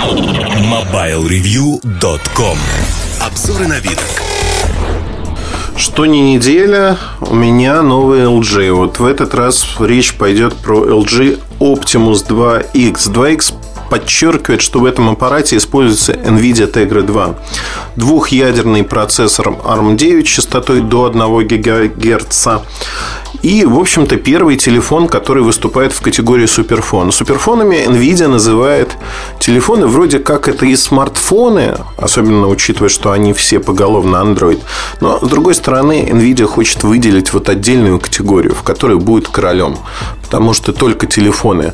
MobileReview.com Обзоры на вид. Что не неделя, у меня новый LG. Вот в этот раз речь пойдет про LG Optimus 2X. 2X подчеркивает, что в этом аппарате используется NVIDIA Tegra 2. Двухъядерный процессор ARM9 частотой до 1 ГГц. И, в общем-то, первый телефон, который выступает в категории суперфон. Суперфонами NVIDIA называет телефоны вроде как это и смартфоны, особенно учитывая, что они все поголовно Android. Но, с другой стороны, NVIDIA хочет выделить вот отдельную категорию, в которой будет королем. Потому что только телефоны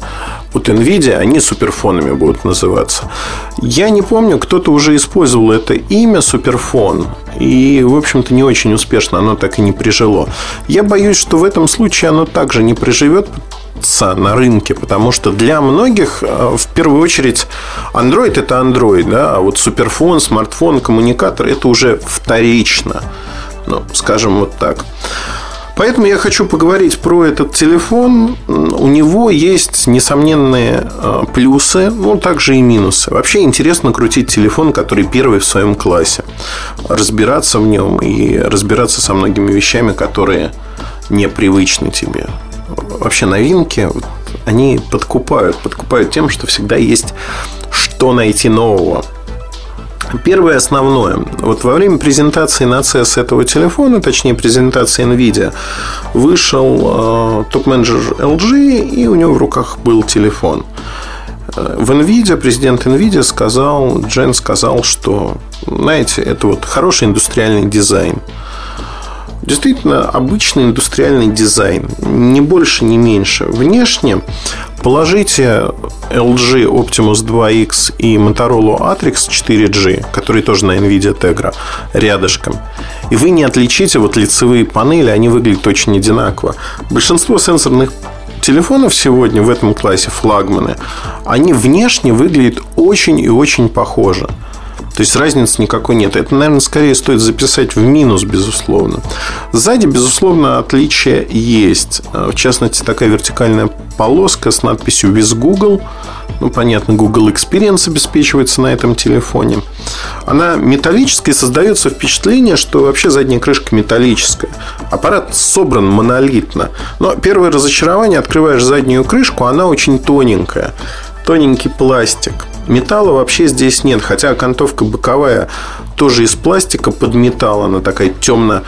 от NVIDIA, они суперфонами будут называться. Я не помню, кто-то уже использовал это имя суперфон. И, в общем-то, не очень успешно оно так и не прижило. Я боюсь, что в этом случае оно также не приживет на рынке, потому что для многих э, в первую очередь Android это Android, да, а вот суперфон, смартфон, коммуникатор это уже вторично, ну, скажем вот так. Поэтому я хочу поговорить про этот телефон. У него есть несомненные э, плюсы, ну, также и минусы. Вообще интересно крутить телефон, который первый в своем классе. Разбираться в нем и разбираться со многими вещами, которые непривычны тебе. Вообще новинки, они подкупают. Подкупают тем, что всегда есть что найти нового. Первое основное. Вот во время презентации на CES этого телефона, точнее презентации NVIDIA, вышел э, топ-менеджер LG, и у него в руках был телефон. Э, в NVIDIA, президент NVIDIA сказал, Джен сказал, что, знаете, это вот хороший индустриальный дизайн. Действительно, обычный индустриальный дизайн. Не больше, не меньше. Внешне положите LG Optimus 2X и Motorola Atrix 4G, который тоже на NVIDIA Tegra, рядышком. И вы не отличите вот лицевые панели, они выглядят очень одинаково. Большинство сенсорных телефонов сегодня в этом классе флагманы, они внешне выглядят очень и очень похоже. То есть разницы никакой нет. Это, наверное, скорее стоит записать в минус, безусловно. Сзади, безусловно, отличие есть. В частности, такая вертикальная полоска с надписью «With Google». Ну, понятно, Google Experience обеспечивается на этом телефоне. Она металлическая создается впечатление, что вообще задняя крышка металлическая. Аппарат собран монолитно. Но первое разочарование, открываешь заднюю крышку, она очень тоненькая. Тоненький пластик. Металла вообще здесь нет, хотя окантовка боковая тоже из пластика под металл, она такая темно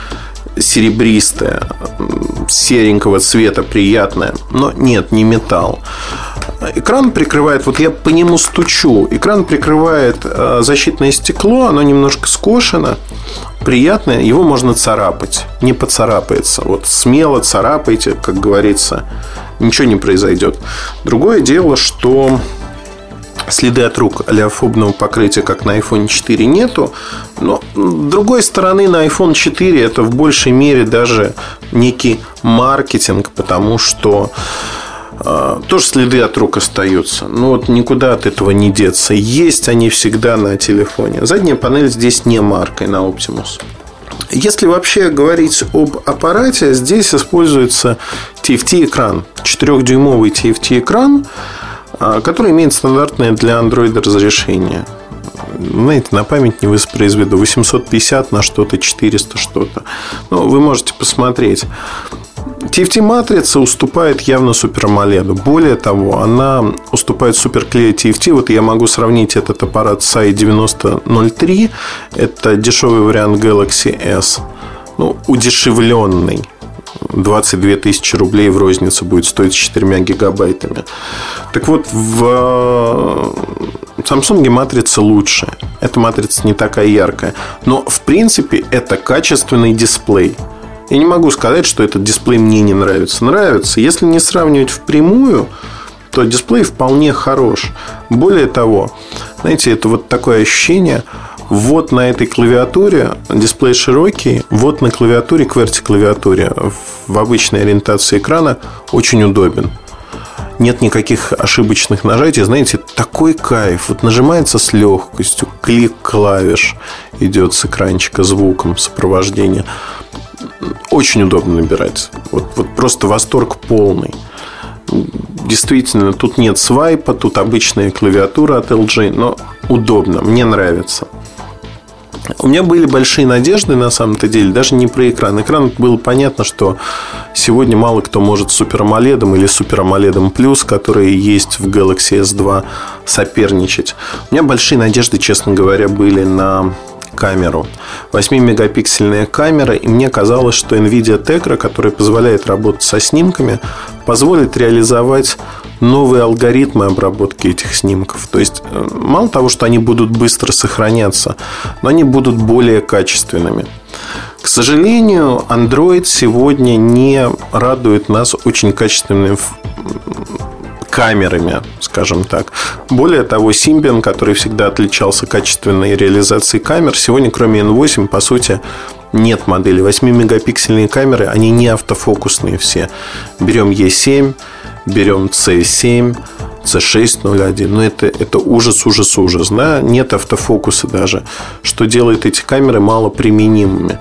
серебристая, серенького цвета, приятная. Но нет, не металл. Экран прикрывает, вот я по нему стучу, экран прикрывает э, защитное стекло, оно немножко скошено, приятное, его можно царапать, не поцарапается. Вот смело царапайте, как говорится, ничего не произойдет. Другое дело, что следы от рук олеофобного покрытия, как на iPhone 4, нету. Но, с другой стороны, на iPhone 4 это в большей мере даже некий маркетинг, потому что э, тоже следы от рук остаются. Но вот никуда от этого не деться. Есть они всегда на телефоне. Задняя панель здесь не маркой на Optimus. Если вообще говорить об аппарате, здесь используется TFT-экран. 4-дюймовый TFT-экран который имеет стандартное для Android разрешение. Знаете, на память не воспроизведу. 850 на что-то, 400 что-то. Ну, вы можете посмотреть. TFT-матрица уступает явно Super AMOLED. Более того, она уступает Super TFT. Вот я могу сравнить этот аппарат с i9003. Это дешевый вариант Galaxy S. Ну, удешевленный. 22 тысячи рублей в розницу будет стоить с 4 гигабайтами. Так вот, в Samsung матрица лучше. Эта матрица не такая яркая. Но, в принципе, это качественный дисплей. Я не могу сказать, что этот дисплей мне не нравится. Нравится. Если не сравнивать впрямую, то дисплей вполне хорош. Более того, знаете, это вот такое ощущение – вот на этой клавиатуре дисплей широкий, вот на клавиатуре, QWERTY клавиатуре в обычной ориентации экрана очень удобен. Нет никаких ошибочных нажатий. Знаете, такой кайф. Вот нажимается с легкостью. Клик клавиш идет с экранчика звуком сопровождения. Очень удобно набирать. Вот, вот просто восторг полный. Действительно, тут нет свайпа, тут обычная клавиатура от LG, но удобно, мне нравится. У меня были большие надежды на самом-то деле, даже не про экран. Экран было понятно, что сегодня мало кто может с Super AMOLED или Super AMOLED Plus, которые есть в Galaxy S2, соперничать. У меня большие надежды, честно говоря, были на камеру. 8-мегапиксельная камера, и мне казалось, что NVIDIA Tegra, которая позволяет работать со снимками, позволит реализовать новые алгоритмы обработки этих снимков. То есть, э, мало того, что они будут быстро сохраняться, но они будут более качественными. К сожалению, Android сегодня не радует нас очень качественными камерами, скажем так. Более того, Symbian, который всегда отличался качественной реализацией камер, сегодня, кроме N8, по сути, нет модели. 8-мегапиксельные камеры, они не автофокусные все. Берем E7, берем C7, C601. Ну, это, это ужас, ужас, ужас. Да? Нет автофокуса даже, что делает эти камеры малоприменимыми.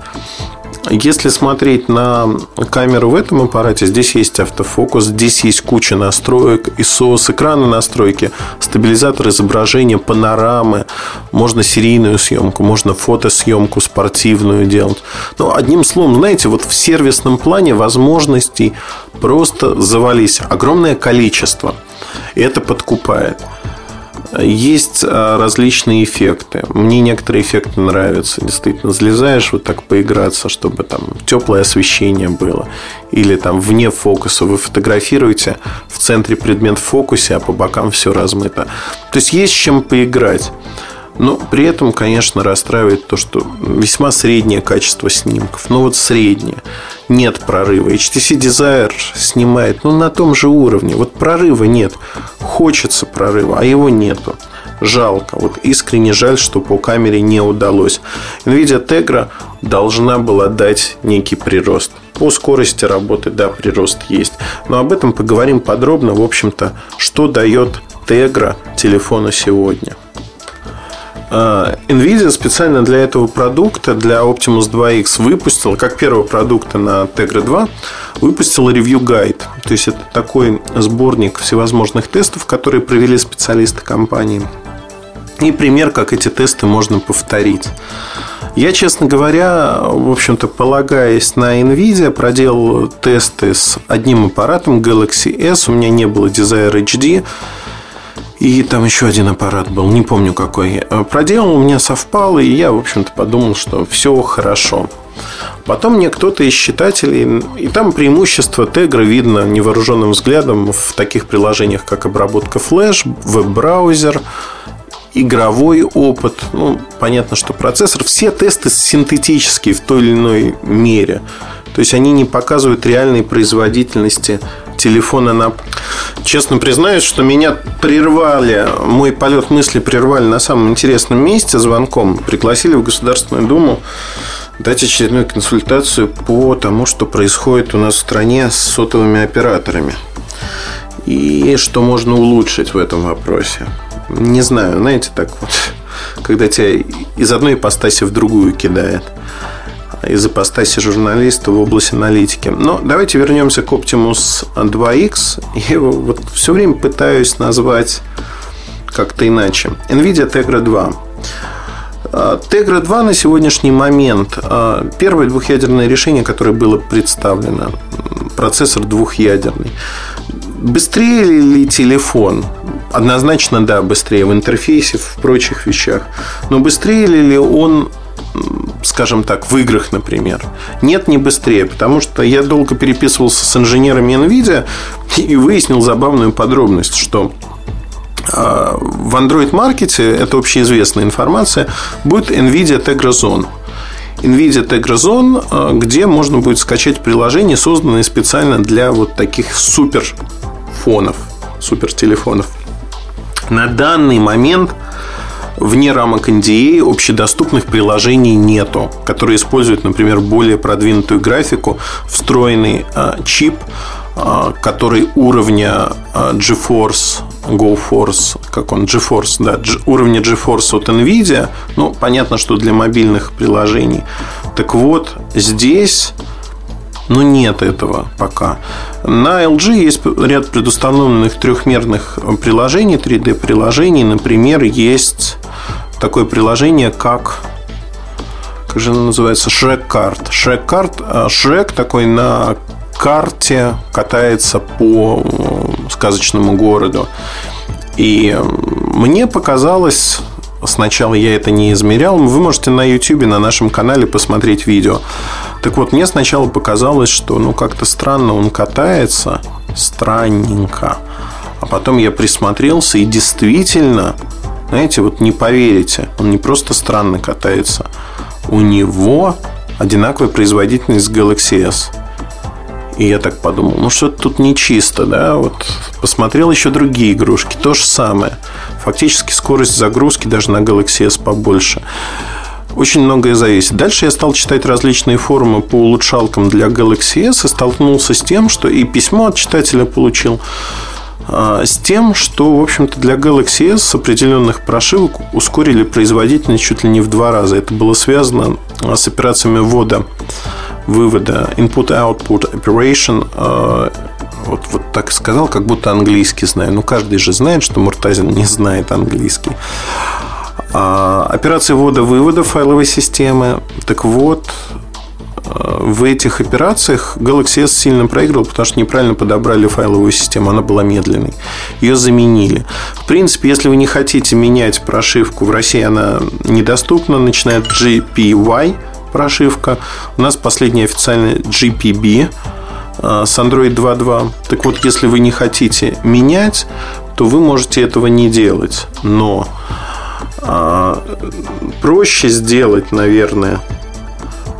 Если смотреть на камеру в этом аппарате, здесь есть автофокус, здесь есть куча настроек, ISO с экрана настройки, стабилизатор изображения, панорамы, можно серийную съемку, можно фотосъемку спортивную делать. Но одним словом, знаете, вот в сервисном плане возможностей просто завались огромное количество. И это подкупает. Есть а, различные эффекты. Мне некоторые эффекты нравятся. Действительно, залезаешь вот так поиграться, чтобы там теплое освещение было. Или там вне фокуса вы фотографируете, в центре предмет в фокусе, а по бокам все размыто. То есть есть чем поиграть. Но при этом, конечно, расстраивает то, что весьма среднее качество снимков. Ну вот среднее. Нет прорыва. HTC Desire снимает ну, на том же уровне. Вот прорыва нет. Хочется прорыва, а его нету. Жалко. Вот искренне жаль, что по камере не удалось. NVIDIA Tegra должна была дать некий прирост. По скорости работы, да, прирост есть. Но об этом поговорим подробно. В общем-то, что дает Tegra телефону сегодня. А, Nvidia специально для этого продукта, для Optimus 2X, выпустила, как первого продукта на Tegra 2, выпустила ревью гайд. То есть, это такой сборник всевозможных тестов, которые провели специалисты компании. И пример, как эти тесты можно повторить. Я, честно говоря, в общем-то, полагаясь на NVIDIA, проделал тесты с одним аппаратом Galaxy S. У меня не было Desire HD. И там еще один аппарат был, не помню какой. Проделал, у меня совпал, и я, в общем-то, подумал, что все хорошо. Потом мне кто-то из читателей, и там преимущество Тегра видно невооруженным взглядом в таких приложениях, как обработка флеш, веб-браузер, игровой опыт. Ну, понятно, что процессор. Все тесты синтетические в той или иной мере. То есть они не показывают реальной производительности телефона на... Честно признаюсь, что меня прервали, мой полет мысли прервали на самом интересном месте звонком. Пригласили в Государственную Думу дать очередную консультацию по тому, что происходит у нас в стране с сотовыми операторами. И что можно улучшить в этом вопросе. Не знаю, знаете, так вот, когда тебя из одной ипостаси в другую кидает из ипостаси журналиста в области аналитики. Но давайте вернемся к Optimus 2X. Я его вот все время пытаюсь назвать как-то иначе. NVIDIA Tegra 2. А, Tegra 2 на сегодняшний момент а, первое двухъядерное решение, которое было представлено. Процессор двухъядерный. Быстрее ли телефон? Однозначно, да, быстрее в интерфейсе, в прочих вещах. Но быстрее ли он скажем так, в играх, например. Нет, не быстрее, потому что я долго переписывался с инженерами NVIDIA и выяснил забавную подробность, что а, в Android-маркете, это общеизвестная информация, будет NVIDIA Tegra Zone. NVIDIA Tegra Zone, а, где можно будет скачать приложение, созданное специально для вот таких супер фонов, супер телефонов. На данный момент вне рамок NDA общедоступных приложений нету, которые используют, например, более продвинутую графику, встроенный а, чип, а, который уровня а, GeForce, GoForce, как он, GeForce, да, уровня GeForce от NVIDIA, ну, понятно, что для мобильных приложений. Так вот, здесь но нет этого пока. На LG есть ряд предустановленных трехмерных приложений, 3D-приложений. Например, есть такое приложение, как как же оно называется? Card. Shrek Card, Shrek такой на карте катается по сказочному городу. И мне показалось, сначала я это не измерял, вы можете на YouTube, на нашем канале посмотреть видео. Так вот, мне сначала показалось, что ну как-то странно он катается, странненько. А потом я присмотрелся и действительно, знаете, вот не поверите, он не просто странно катается, у него одинаковая производительность Galaxy S. И я так подумал, ну что-то тут нечисто, да? Вот посмотрел еще другие игрушки, то же самое. Фактически скорость загрузки даже на Galaxy S побольше. Очень многое зависит. Дальше я стал читать различные форумы по улучшалкам для Galaxy S и столкнулся с тем, что и письмо от читателя получил, а, с тем, что, в общем-то, для Galaxy S с определенных прошивок ускорили производительность чуть ли не в два раза. Это было связано а, с операциями ввода, вывода input-output operation. А, вот, вот так сказал, как будто английский знаю. Ну, каждый же знает, что Муртазин не знает английский. Операции ввода-вывода файловой системы. Так вот, в этих операциях Galaxy S сильно проиграл, потому что неправильно подобрали файловую систему, она была медленной. Ее заменили. В принципе, если вы не хотите менять прошивку, в России она недоступна, начинает GPY прошивка. У нас последняя официальная GPB а, с Android 2.2. Так вот, если вы не хотите менять, то вы можете этого не делать. Но а, проще сделать, наверное,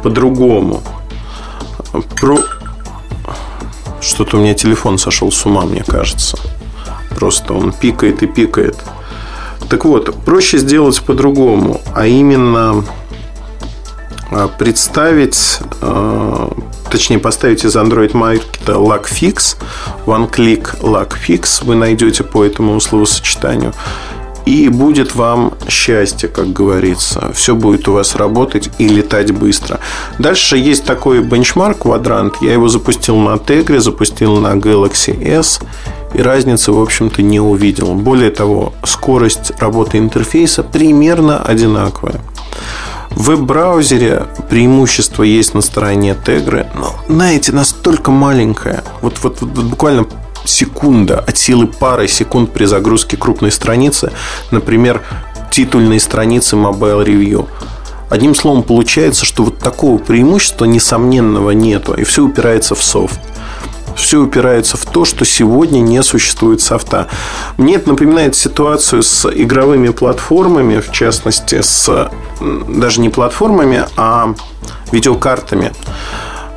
по-другому. Про... Что-то у меня телефон сошел с ума, мне кажется. Просто он пикает и пикает. Так вот, проще сделать по-другому, а именно а, представить, а, точнее поставить из Android Market LogFix, One Click LogFix вы найдете по этому словосочетанию и будет вам счастье, как говорится. Все будет у вас работать и летать быстро. Дальше есть такой бенчмарк квадрант. Я его запустил на Tegre, запустил на Galaxy S. И разницы, в общем-то, не увидел. Более того, скорость работы интерфейса примерно одинаковая. В веб-браузере преимущество есть на стороне Tegre, но, знаете, настолько маленькое. Вот, вот, вот буквально секунда, от силы пары секунд при загрузке крупной страницы, например, титульной страницы Mobile Review. Одним словом, получается, что вот такого преимущества несомненного нету, и все упирается в софт. Все упирается в то, что сегодня не существует софта. Мне это напоминает ситуацию с игровыми платформами, в частности, с даже не платформами, а видеокартами.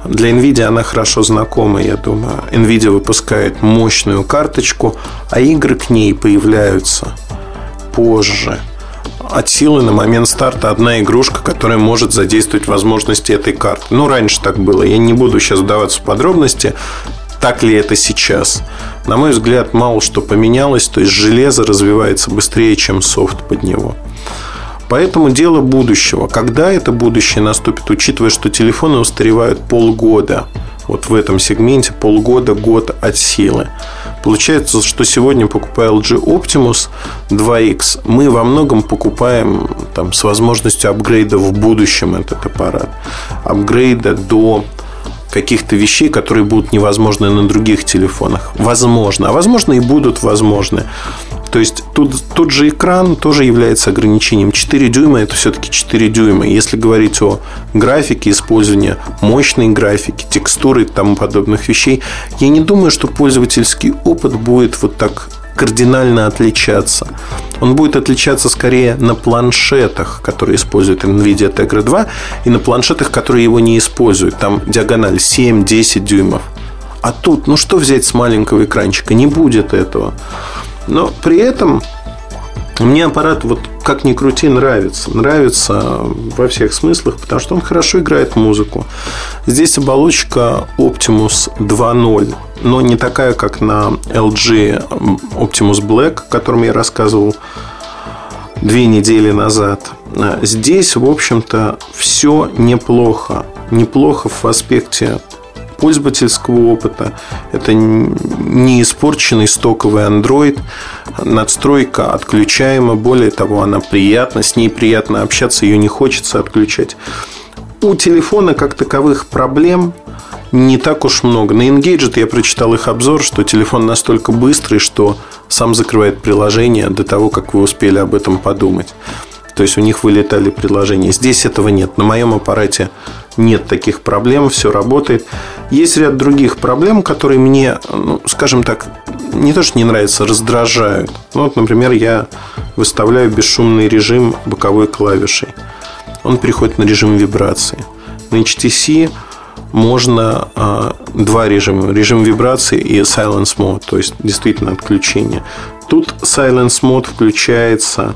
Для NVIDIA она хорошо знакома, я думаю. NVIDIA выпускает мощную карточку, а игры к ней появляются позже. От силы на момент старта одна игрушка, которая может задействовать возможности этой карты. Ну, раньше так было. Я не буду сейчас вдаваться в подробности, так ли это сейчас. На мой взгляд, мало что поменялось. То есть, железо развивается быстрее, чем софт под него. Поэтому дело будущего. Когда это будущее наступит, учитывая, что телефоны устаревают полгода, вот в этом сегменте полгода, год от силы. Получается, что сегодня, покупая LG Optimus 2X, мы во многом покупаем там, с возможностью апгрейда в будущем этот аппарат. Апгрейда до каких-то вещей, которые будут невозможны на других телефонах. Возможно. А возможно и будут возможны. То есть тут, тут же экран тоже является ограничением. 4 дюйма это все-таки 4 дюйма. Если говорить о графике, использовании мощной графики, текстуры и тому подобных вещей, я не думаю, что пользовательский опыт будет вот так кардинально отличаться. Он будет отличаться скорее на планшетах, которые используют NVIDIA Tegra 2, и на планшетах, которые его не используют. Там диагональ 7-10 дюймов. А тут, ну что взять с маленького экранчика? Не будет этого. Но при этом мне аппарат, вот как ни крути, нравится. Нравится во всех смыслах, потому что он хорошо играет музыку. Здесь оболочка Optimus 2.0, но не такая, как на LG Optimus Black, о котором я рассказывал две недели назад. Здесь, в общем-то, все неплохо. Неплохо в аспекте пользовательского опыта. Это не испорченный стоковый Android. Надстройка отключаема. Более того, она приятна. С ней приятно общаться. Ее не хочется отключать. У телефона как таковых проблем не так уж много. На Engadget я прочитал их обзор, что телефон настолько быстрый, что сам закрывает приложение до того, как вы успели об этом подумать. То есть у них вылетали приложения. Здесь этого нет. На моем аппарате нет таких проблем, все работает. Есть ряд других проблем, которые мне, ну, скажем так, не то, что не нравятся, раздражают. Ну, вот, например, я выставляю бесшумный режим боковой клавишей. Он переходит на режим вибрации. На HTC можно э, два режима. Режим вибрации и silence mode, то есть действительно отключение. Тут silence mode включается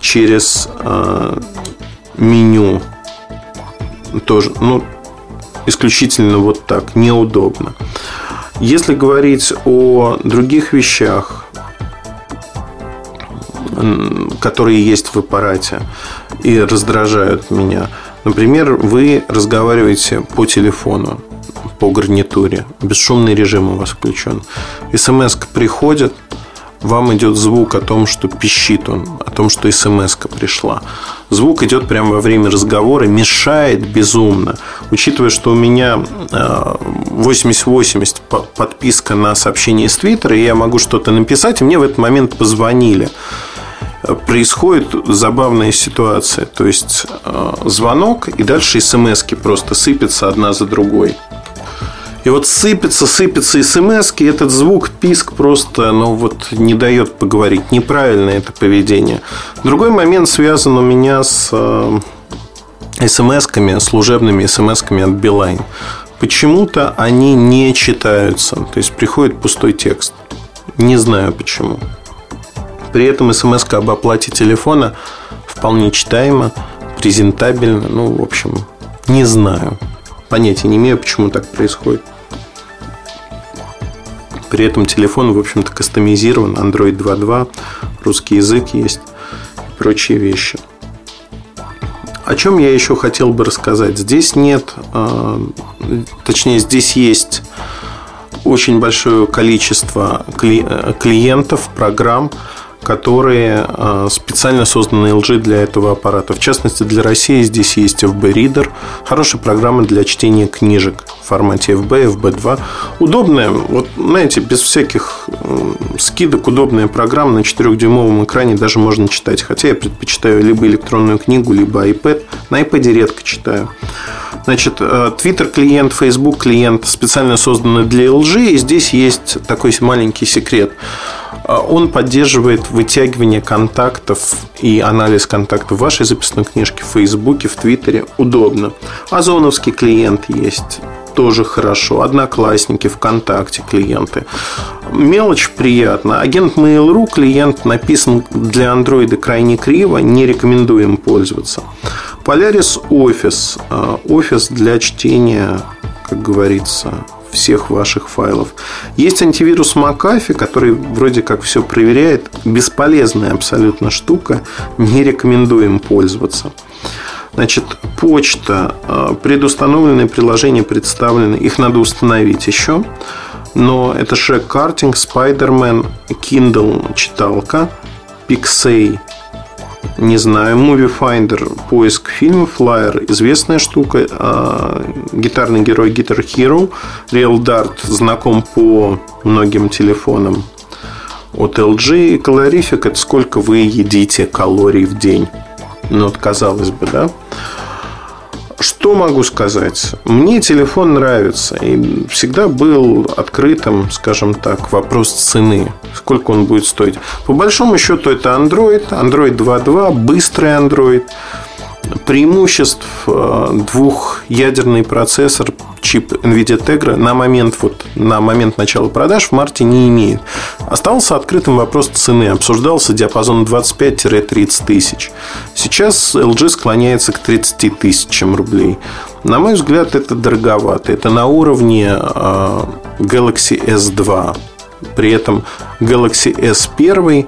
через э, меню. Тоже, ну, исключительно вот так, неудобно. Если говорить о других вещах, которые есть в аппарате и раздражают меня – Например, вы разговариваете по телефону, по гарнитуре, бесшумный режим у вас включен. СМС приходит, вам идет звук о том, что пищит он, о том, что смс пришла. Звук идет прямо во время разговора, мешает безумно. Учитывая, что у меня 80-80 э, подписка на сообщение из Твиттера, я могу что-то написать, и мне в этот момент позвонили происходит забавная ситуация. То есть э, звонок, и дальше смс просто сыпятся одна за другой. И вот сыпется, сыпется смс и этот звук, писк просто, ну вот не дает поговорить. Неправильное это поведение. Другой момент связан у меня с э, смс-ками, служебными смс-ками от Билайн. Почему-то они не читаются. То есть приходит пустой текст. Не знаю почему. При этом смс об оплате телефона вполне читаемо, презентабельно. Ну, в общем, не знаю. Понятия не имею, почему так происходит. При этом телефон, в общем-то, кастомизирован. Android 2.2, русский язык есть и прочие вещи. О чем я еще хотел бы рассказать? Здесь нет, а, точнее, здесь есть очень большое количество клиентов, программ, которые а, специально созданы LG для этого аппарата. В частности, для России здесь есть FB Reader, хорошая программа для чтения книжек в формате FB, FB2. Удобная, вот знаете, без всяких скидок, удобная программа на 4-дюймовом экране даже можно читать. Хотя я предпочитаю либо электронную книгу, либо iPad. На iPad редко читаю. Значит, э, Twitter клиент, Facebook клиент специально созданы для LG, и здесь есть такой маленький секрет. Э, он поддерживает вытягивание контактов и анализ контактов в вашей записной книжке, в Фейсбуке, в Твиттере. Удобно. Озоновский клиент есть тоже хорошо. Одноклассники, ВКонтакте клиенты. Мелочь приятно. Агент Mail.ru клиент написан для андроида крайне криво. Не рекомендуем пользоваться. Polaris Office. Э, офис для чтения, как говорится, всех ваших файлов. Есть антивирус McAfee, который вроде как все проверяет. Бесполезная абсолютно штука. Не рекомендуем пользоваться. Значит, почта, э, предустановленные приложения представлены. Их надо установить еще. Но это Шек Картинг, Spider-Man, Kindle читалка, Pixay не знаю, Movie Finder, поиск фильмов, Flyer, известная штука, а, гитарный герой Guitar Hero, Real Dart знаком по многим телефонам от LG, калорифик – это сколько вы едите калорий в день. Ну, вот казалось бы, да? Что могу сказать? Мне телефон нравится и всегда был открытым, скажем так, вопрос цены. Сколько он будет стоить? По большому счету это Android, Android 2.2, быстрый Android преимуществ э, двухъядерный процессор чип NVIDIA Tegra на момент, вот, на момент начала продаж в марте не имеет. Остался открытым вопрос цены. Обсуждался диапазон 25-30 тысяч. Сейчас LG склоняется к 30 тысячам рублей. На мой взгляд, это дороговато. Это на уровне э, Galaxy S2. При этом Galaxy S1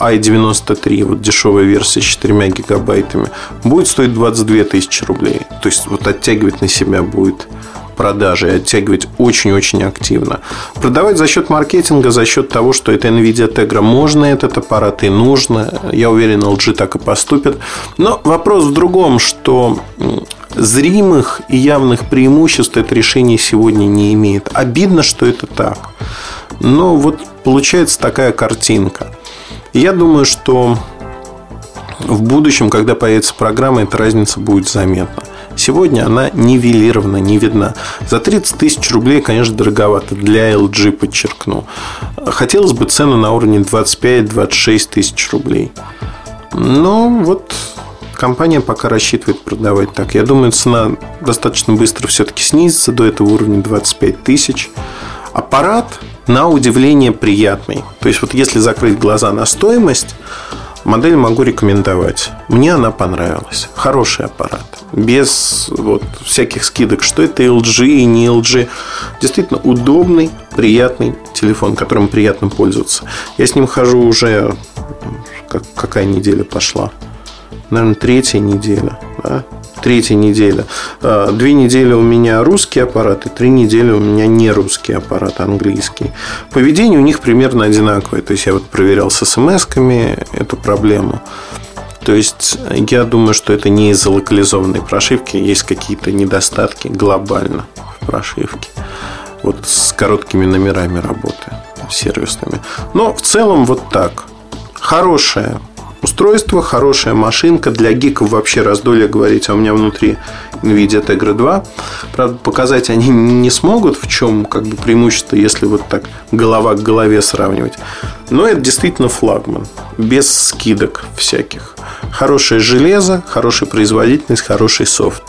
i93, вот дешевая версия с 4 гигабайтами, будет стоить 22 тысячи рублей. То есть, вот оттягивать на себя будет продажи и оттягивать очень-очень активно. Продавать за счет маркетинга, за счет того, что это NVIDIA Tegra, можно этот аппарат и нужно. Я уверен, LG так и поступит. Но вопрос в другом, что зримых и явных преимуществ это решение сегодня не имеет. Обидно, что это так. Но вот получается такая картинка. Я думаю, что в будущем, когда появится программа, эта разница будет заметна. Сегодня она нивелирована, не видна. За 30 тысяч рублей, конечно, дороговато. Для LG, подчеркну. Хотелось бы цену на уровне 25-26 тысяч рублей. Но вот компания пока рассчитывает продавать так. Я думаю, цена достаточно быстро все-таки снизится до этого уровня 25 тысяч. Аппарат, на удивление, приятный. То есть, вот если закрыть глаза на стоимость, Модель могу рекомендовать. Мне она понравилась. Хороший аппарат. Без вот всяких скидок, что это LG и не LG. Действительно удобный, приятный телефон, которым приятно пользоваться. Я с ним хожу уже... Как, какая неделя пошла? Наверное, третья неделя. Да? Третья неделя. А, две недели у меня русский аппарат, и три недели у меня не русский аппарат, английский. Поведение у них примерно одинаковое. То есть, я вот проверял с смс-ками эту проблему. То есть, я думаю, что это не из-за локализованной прошивки. Есть какие-то недостатки глобально в прошивке. Вот с короткими номерами работы сервисными. Но в целом вот так. Хорошая устройство, хорошая машинка. Для гиков вообще раздолье говорить, а у меня внутри NVIDIA Tegra 2. Правда, показать они не смогут, в чем как бы преимущество, если вот так голова к голове сравнивать. Но это действительно флагман, без скидок всяких. Хорошее железо, хорошая производительность, хороший софт.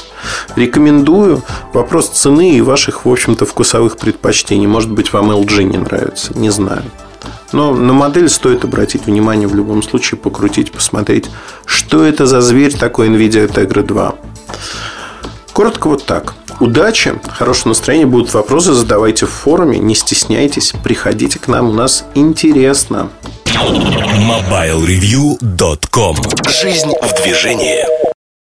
Рекомендую. Вопрос цены и ваших, в общем-то, вкусовых предпочтений. Может быть, вам LG не нравится, не знаю. Но на модель стоит обратить внимание в любом случае, покрутить, посмотреть, что это за зверь такой NVIDIA Tegra 2. Коротко вот так. Удачи, хорошего настроения, будут вопросы, задавайте в форуме, не стесняйтесь, приходите к нам, у нас интересно. MobileReview.com Жизнь в движении